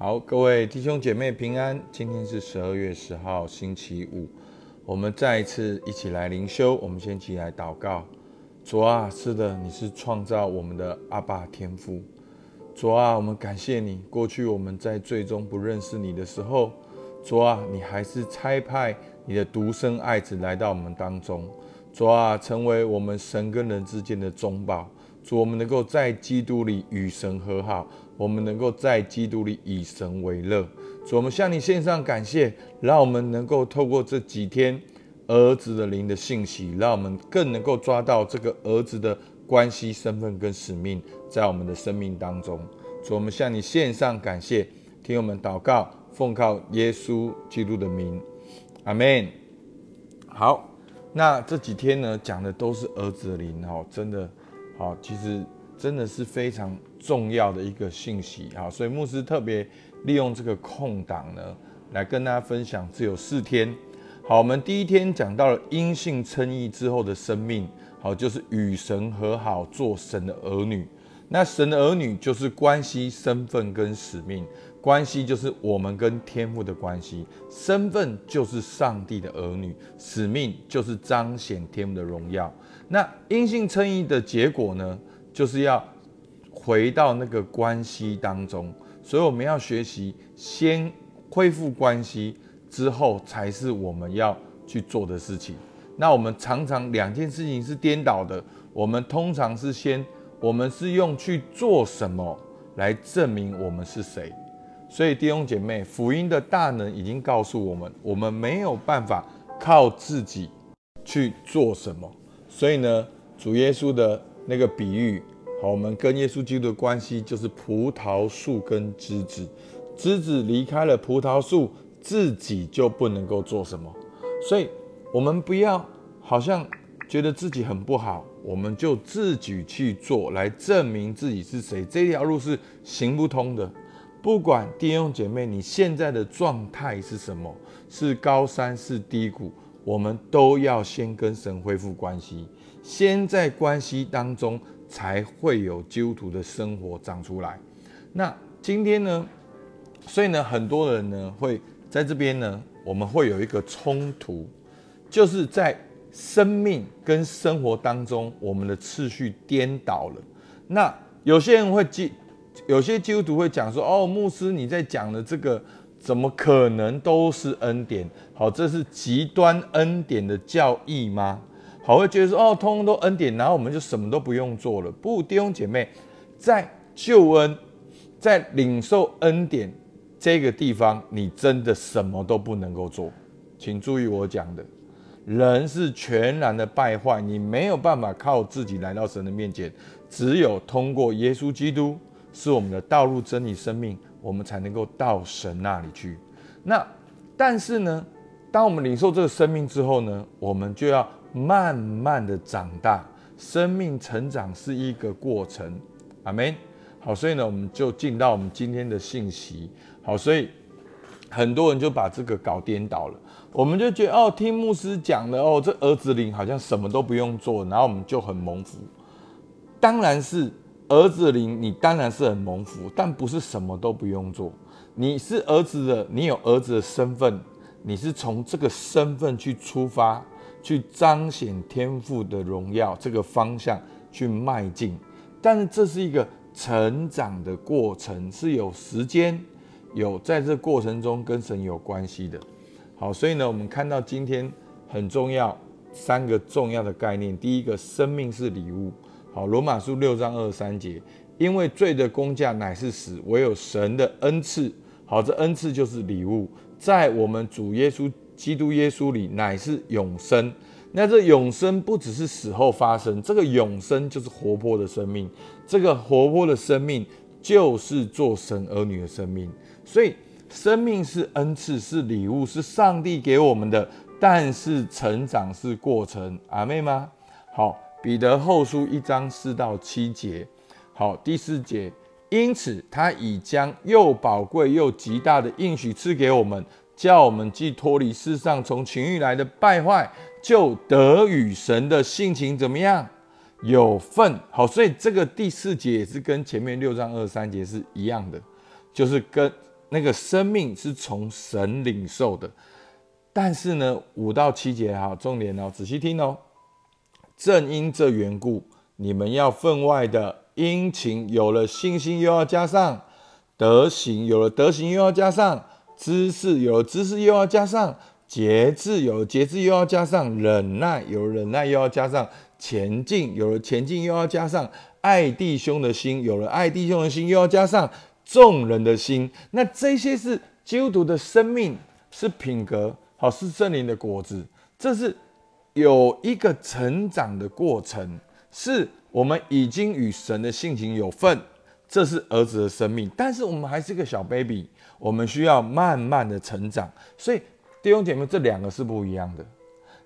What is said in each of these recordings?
好，各位弟兄姐妹平安。今天是十二月十号，星期五。我们再一次一起来灵修。我们先一起来祷告。主啊，是的，你是创造我们的阿爸天父。主啊，我们感谢你。过去我们在最终不认识你的时候，主啊，你还是差派你的独生爱子来到我们当中。主啊，成为我们神跟人之间的中保。主，我们能够在基督里与神和好。我们能够在基督里以神为乐，主，我们向你献上感谢，让我们能够透过这几天儿子的灵的信息，让我们更能够抓到这个儿子的关系、身份跟使命，在我们的生命当中。主，我们向你献上感谢，听我们祷告，奉靠耶稣基督的名，阿门。好，那这几天呢，讲的都是儿子的灵，哦，真的，好，其实真的是非常。重要的一个信息，好，所以牧师特别利用这个空档呢，来跟大家分享。只有四天，好，我们第一天讲到了因信称义之后的生命，好，就是与神和好，做神的儿女。那神的儿女就是关系、身份跟使命。关系就是我们跟天父的关系，身份就是上帝的儿女，使命就是彰显天父的荣耀。那阴性称义的结果呢，就是要。回到那个关系当中，所以我们要学习先恢复关系，之后才是我们要去做的事情。那我们常常两件事情是颠倒的，我们通常是先，我们是用去做什么来证明我们是谁。所以弟兄姐妹，福音的大能已经告诉我们，我们没有办法靠自己去做什么。所以呢，主耶稣的那个比喻。好，我们跟耶稣基督的关系就是葡萄树跟枝子，枝子离开了葡萄树，自己就不能够做什么。所以，我们不要好像觉得自己很不好，我们就自己去做来证明自己是谁。这条路是行不通的。不管弟兄姐妹你现在的状态是什么，是高山是低谷，我们都要先跟神恢复关系，先在关系当中。才会有基督徒的生活长出来。那今天呢？所以呢，很多人呢会在这边呢，我们会有一个冲突，就是在生命跟生活当中，我们的次序颠倒了。那有些人会记，有些基督徒会讲说：“哦，牧师，你在讲的这个，怎么可能都是恩典？好，这是极端恩典的教义吗？”好，会觉得说哦，通通都恩典，然后我们就什么都不用做了。不，弟兄姐妹，在救恩、在领受恩典这个地方，你真的什么都不能够做。请注意我讲的，人是全然的败坏，你没有办法靠自己来到神的面前，只有通过耶稣基督是我们的道路、真理、生命，我们才能够到神那里去。那但是呢，当我们领受这个生命之后呢，我们就要。慢慢的长大，生命成长是一个过程，阿门。好，所以呢，我们就进到我们今天的信息。好，所以很多人就把这个搞颠倒了。我们就觉得哦，听牧师讲的哦，这儿子灵好像什么都不用做，然后我们就很蒙福。当然是儿子灵，你当然是很蒙福，但不是什么都不用做。你是儿子的，你有儿子的身份，你是从这个身份去出发。去彰显天赋的荣耀，这个方向去迈进，但是这是一个成长的过程，是有时间，有在这过程中跟神有关系的。好，所以呢，我们看到今天很重要三个重要的概念。第一个，生命是礼物。好，罗马书六章二十三节，因为罪的工价乃是死，唯有神的恩赐。好，这恩赐就是礼物，在我们主耶稣。基督耶稣里乃是永生，那这永生不只是死后发生，这个永生就是活泼的生命，这个活泼的生命就是做神儿女的生命。所以，生命是恩赐，是礼物，是上帝给我们的，但是成长是过程。阿妹吗？好，彼得后书一章四到七节。好，第四节，因此他已将又宝贵又极大的应许赐给我们。叫我们既脱离世上从情欲来的败坏，就得与神的性情怎么样有份？好，所以这个第四节也是跟前面六章二三节是一样的，就是跟那个生命是从神领受的。但是呢，五到七节哈，重点哦，仔细听哦。正因这缘故，你们要分外的殷勤，有了信心又要加上德行，有了德行又要加上知识，有知识又要加上节制，有节制又要加上忍耐，有忍耐又要加上前进，有了前进又要加上爱弟兄的心，有了爱弟兄的心又要加上众人的心。那这些是基督徒的生命，是品格。好，是圣灵的果子，这是有一个成长的过程，是我们已经与神的性情有份，这是儿子的生命。但是我们还是个小 baby，我们需要慢慢的成长。所以弟兄姐妹，这两个是不一样的。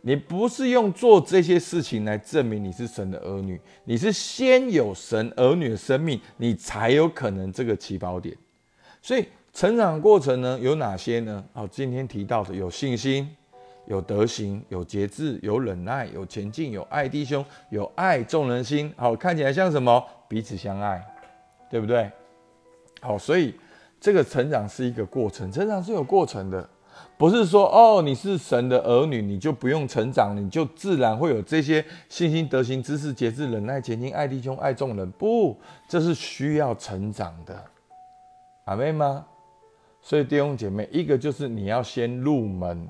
你不是用做这些事情来证明你是神的儿女，你是先有神儿女的生命，你才有可能这个起跑点。所以。成长过程呢有哪些呢？好，今天提到的有信心、有德行、有节制、有忍耐、有前进、有爱弟兄、有爱众人心。好，看起来像什么？彼此相爱，对不对？好，所以这个成长是一个过程，成长是有过程的，不是说哦你是神的儿女你就不用成长，你就自然会有这些信心、德行、知识、节制、忍耐、前进、爱弟兄、爱众人。不，这是需要成长的，阿妹吗？所以弟兄姐妹，一个就是你要先入门，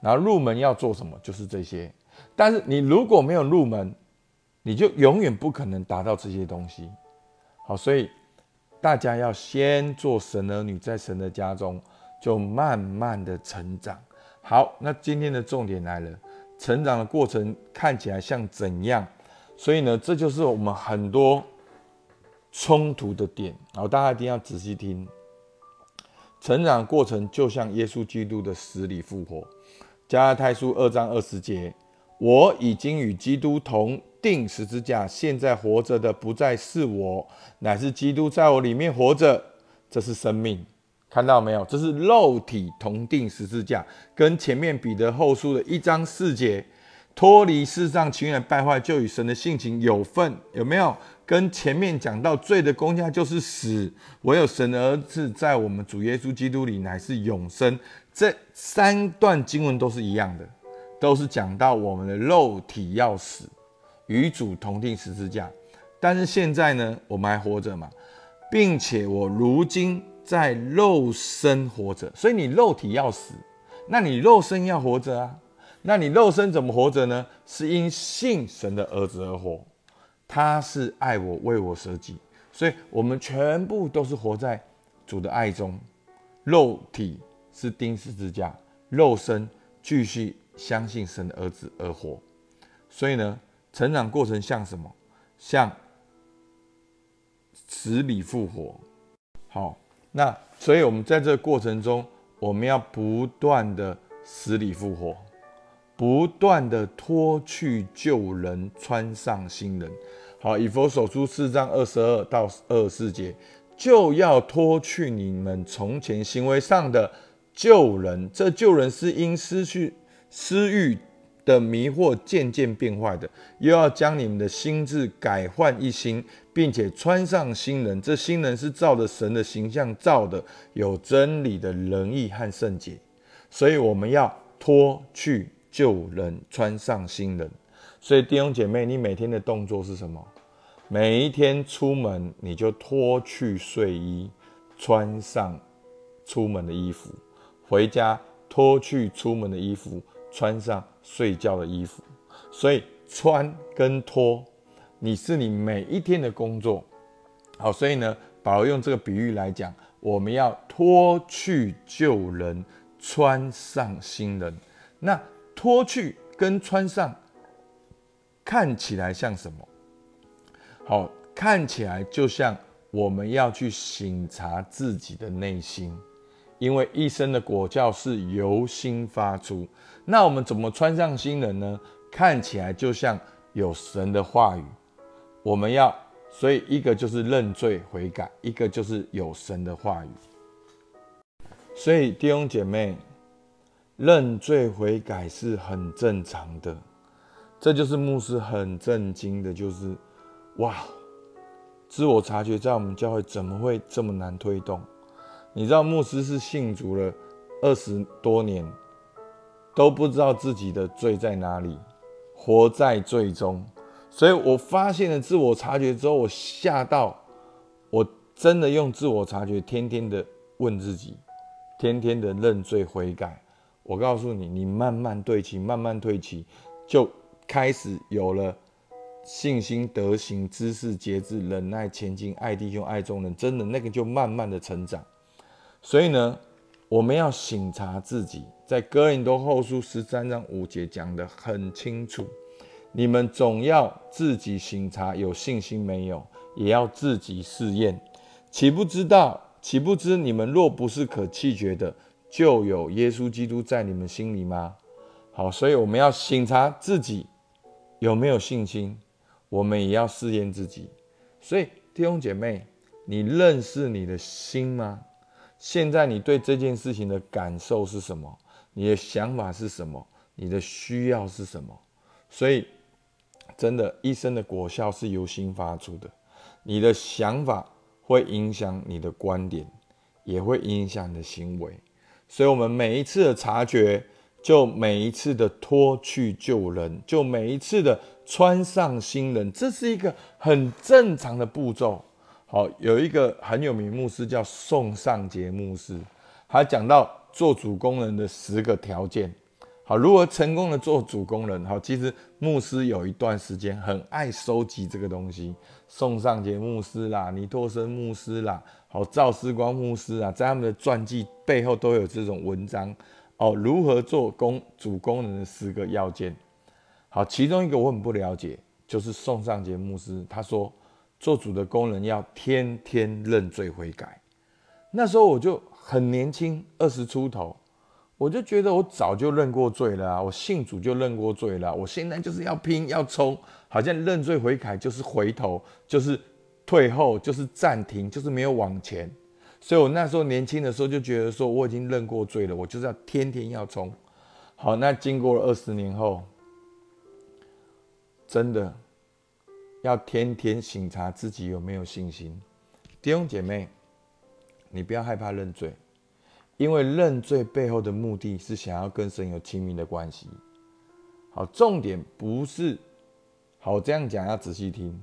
然后入门要做什么，就是这些。但是你如果没有入门，你就永远不可能达到这些东西。好，所以大家要先做神儿女，在神的家中就慢慢的成长。好，那今天的重点来了，成长的过程看起来像怎样？所以呢，这就是我们很多冲突的点。好，大家一定要仔细听。成长的过程就像耶稣基督的死里复活。加拉太书二章二十节，我已经与基督同定十字架，现在活着的不再是我，乃是基督在我里面活着。这是生命，看到没有？这是肉体同定十字架，跟前面彼得后书的一章四节，脱离世上情愿败坏，就与神的性情有份，有没有？跟前面讲到罪的公价就是死，唯有神的儿子在我们主耶稣基督里乃是永生。这三段经文都是一样的，都是讲到我们的肉体要死，与主同定十字架。但是现在呢，我们还活着嘛，并且我如今在肉身活着，所以你肉体要死，那你肉身要活着啊？那你肉身怎么活着呢？是因信神的儿子而活。他是爱我，为我舍己，所以我们全部都是活在主的爱中。肉体是钉十字架，肉身继续相信神的儿子而活。所以呢，成长过程像什么？像死里复活。好，那所以我们在这个过程中，我们要不断的死里复活，不断的脱去旧人，穿上新人。好，以佛所书四章二十二到二十四节，就要脱去你们从前行为上的旧人。这旧人是因失去私欲的迷惑渐渐变坏的，又要将你们的心智改换一新，并且穿上新人。这新人是照着神的形象造的，有真理的仁义和圣洁。所以我们要脱去旧人，穿上新人。所以弟兄姐妹，你每天的动作是什么？每一天出门，你就脱去睡衣，穿上出门的衣服；回家脱去出门的衣服，穿上睡觉的衣服。所以穿跟脱，你是你每一天的工作。好，所以呢，保罗用这个比喻来讲，我们要脱去旧人，穿上新人。那脱去跟穿上。看起来像什么？好，看起来就像我们要去醒察自己的内心，因为一生的果教是由心发出。那我们怎么穿上新人呢？看起来就像有神的话语，我们要，所以一个就是认罪悔改，一个就是有神的话语。所以弟兄姐妹，认罪悔改是很正常的。这就是牧师很震惊的，就是哇，自我察觉在我们教会怎么会这么难推动？你知道牧师是信主了二十多年，都不知道自己的罪在哪里，活在罪中。所以我发现了自我察觉之后，我吓到，我真的用自我察觉，天天的问自己，天天的认罪悔改。我告诉你，你慢慢对齐，慢慢退齐，就开始有了信心、德行、知识、节制、忍耐、前进、爱弟兄、爱众人，真的那个就慢慢的成长。所以呢，我们要醒察自己，在哥林多后书十三章五节讲的很清楚。你们总要自己醒察，有信心没有，也要自己试验。岂不知道？岂不知你们若不是可弃绝的，就有耶稣基督在你们心里吗？好，所以我们要醒察自己有没有信心，我们也要试验自己。所以弟兄姐妹，你认识你的心吗？现在你对这件事情的感受是什么？你的想法是什么？你的需要是什么？所以。真的，一生的果效是由心发出的。你的想法会影响你的观点，也会影响你的行为。所以，我们每一次的察觉，就每一次的脱去旧人，就每一次的穿上新人，这是一个很正常的步骤。好，有一个很有名牧师叫宋尚杰牧师，他讲到做主工人的十个条件。好，如何成功的做主工人？好，其实牧师有一段时间很爱收集这个东西，宋尚杰牧师啦，尼托生牧师啦，好，赵思光牧师啊，在他们的传记背后都有这种文章哦。如何做工主工人的十个要件？好，其中一个我很不了解，就是宋尚杰牧师他说，做主的工人要天天认罪悔改。那时候我就很年轻，二十出头。我就觉得我早就认过罪了啊！我信主就认过罪了，我现在就是要拼要冲，好像认罪悔改就是回头，就是退后，就是暂停，就是没有往前。所以我那时候年轻的时候就觉得说，我已经认过罪了，我就是要天天要冲。好，那经过了二十年后，真的要天天醒察自己有没有信心。弟兄姐妹，你不要害怕认罪。因为认罪背后的目的是想要跟神有亲密的关系。好，重点不是好这样讲，要仔细听。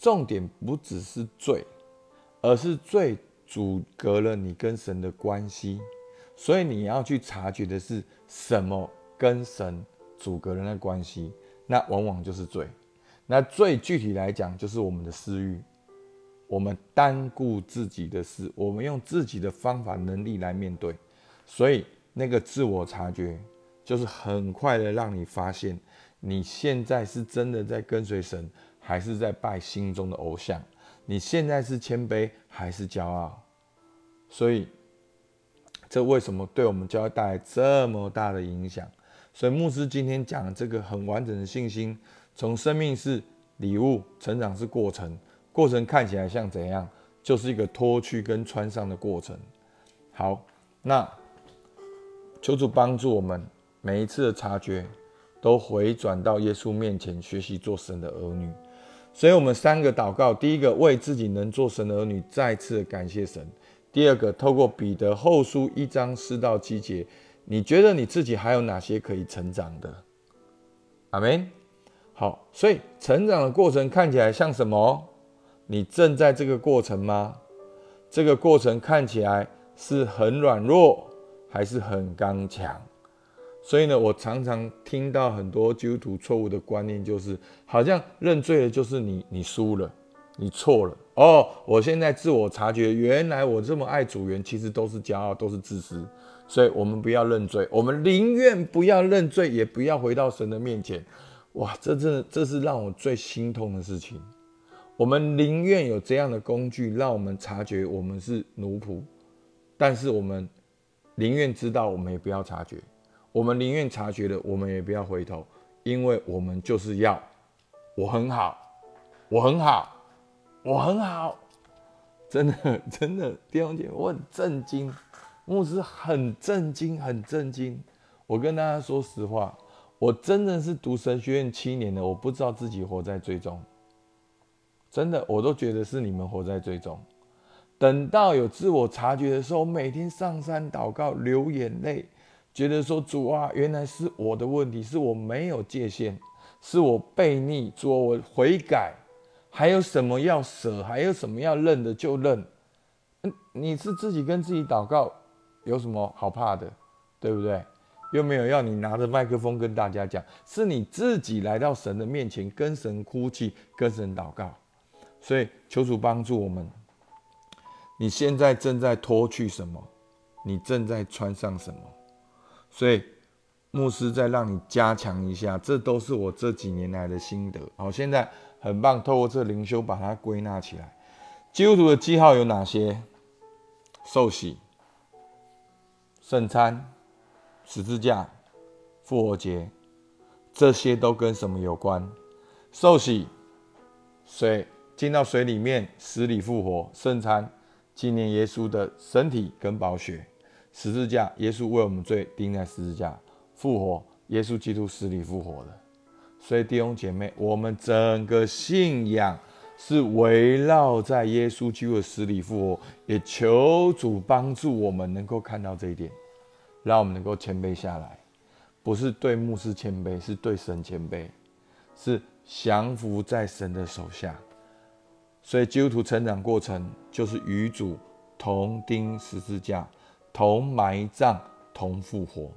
重点不只是罪，而是罪阻隔了你跟神的关系。所以你要去察觉的是什么跟神阻隔了那关系，那往往就是罪。那最具体来讲，就是我们的私欲。我们单顾自己的事，我们用自己的方法、能力来面对，所以那个自我察觉，就是很快的让你发现，你现在是真的在跟随神，还是在拜心中的偶像？你现在是谦卑还是骄傲？所以，这为什么对我们教会带来这么大的影响？所以牧师今天讲这个很完整的信心，从生命是礼物，成长是过程。过程看起来像怎样？就是一个脱去跟穿上的过程。好，那求主帮助我们，每一次的察觉都回转到耶稣面前，学习做神的儿女。所以，我们三个祷告：第一个，为自己能做神的儿女，再次感谢神；第二个，透过彼得后书一章四到七节，你觉得你自己还有哪些可以成长的？阿门。好，所以成长的过程看起来像什么？你正在这个过程吗？这个过程看起来是很软弱，还是很刚强？所以呢，我常常听到很多基督徒错误的观念，就是好像认罪了就是你，你输了，你错了。哦，我现在自我察觉，原来我这么爱主人，其实都是骄傲，都是自私。所以，我们不要认罪，我们宁愿不要认罪，也不要回到神的面前。哇，这真的，这是让我最心痛的事情。我们宁愿有这样的工具，让我们察觉我们是奴仆，但是我们宁愿知道，我们也不要察觉；我们宁愿察觉了，我们也不要回头，因为我们就是要我很好，我很好，我很好，真的真的，弟兄姐，我很震惊，牧师很震惊，很震惊。我跟大家说实话，我真的是读神学院七年了，我不知道自己活在最终。真的，我都觉得是你们活在最终。等到有自我察觉的时候，每天上山祷告，流眼泪，觉得说主啊，原来是我的问题，是我没有界限，是我悖逆，主我悔改，还有什么要舍，还有什么要认的就认。嗯，你是自己跟自己祷告，有什么好怕的，对不对？又没有要你拿着麦克风跟大家讲，是你自己来到神的面前，跟神哭泣，跟神祷告。所以求主帮助我们。你现在正在脱去什么？你正在穿上什么？所以牧师再让你加强一下，这都是我这几年来的心得。好，现在很棒，透过这灵修把它归纳起来。基督徒的记号有哪些？受洗、圣餐、十字架、复活节，这些都跟什么有关？受洗，水进到水里面，死里复活；圣餐。纪念耶稣的身体跟宝血，十字架，耶稣为我们罪钉在十字架，复活，耶稣基督死里复活的。所以弟兄姐妹，我们整个信仰是围绕在耶稣基督的死里复活，也求主帮助我们能够看到这一点，让我们能够谦卑下来，不是对牧师谦卑，是对神谦卑，是降服在神的手下。所以基督徒成长过程就是与主同钉十字架，同埋葬，同复活，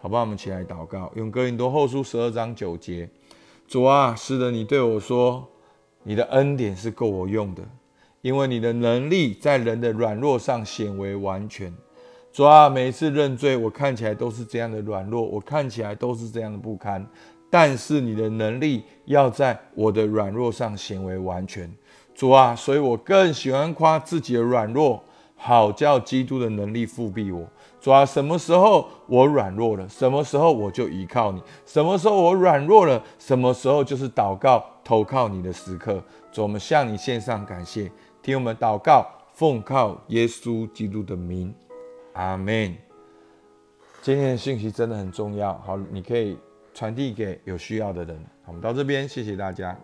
好不好？我们起来祷告，用哥林多后书十二章九节：主啊，是的，你对我说，你的恩典是够我用的，因为你的能力在人的软弱上显为完全。主啊，每一次认罪，我看起来都是这样的软弱，我看起来都是这样的不堪，但是你的能力要在我的软弱上显为完全。主啊，所以我更喜欢夸自己的软弱，好叫基督的能力复辟我。主啊，什么时候我软弱了，什么时候我就依靠你；什么时候我软弱了，什么时候就是祷告投靠你的时刻。主，我们向你献上感谢，听我们祷告，奉靠耶稣基督的名，阿门。今天的信息真的很重要，好，你可以传递给有需要的人。我们到这边，谢谢大家。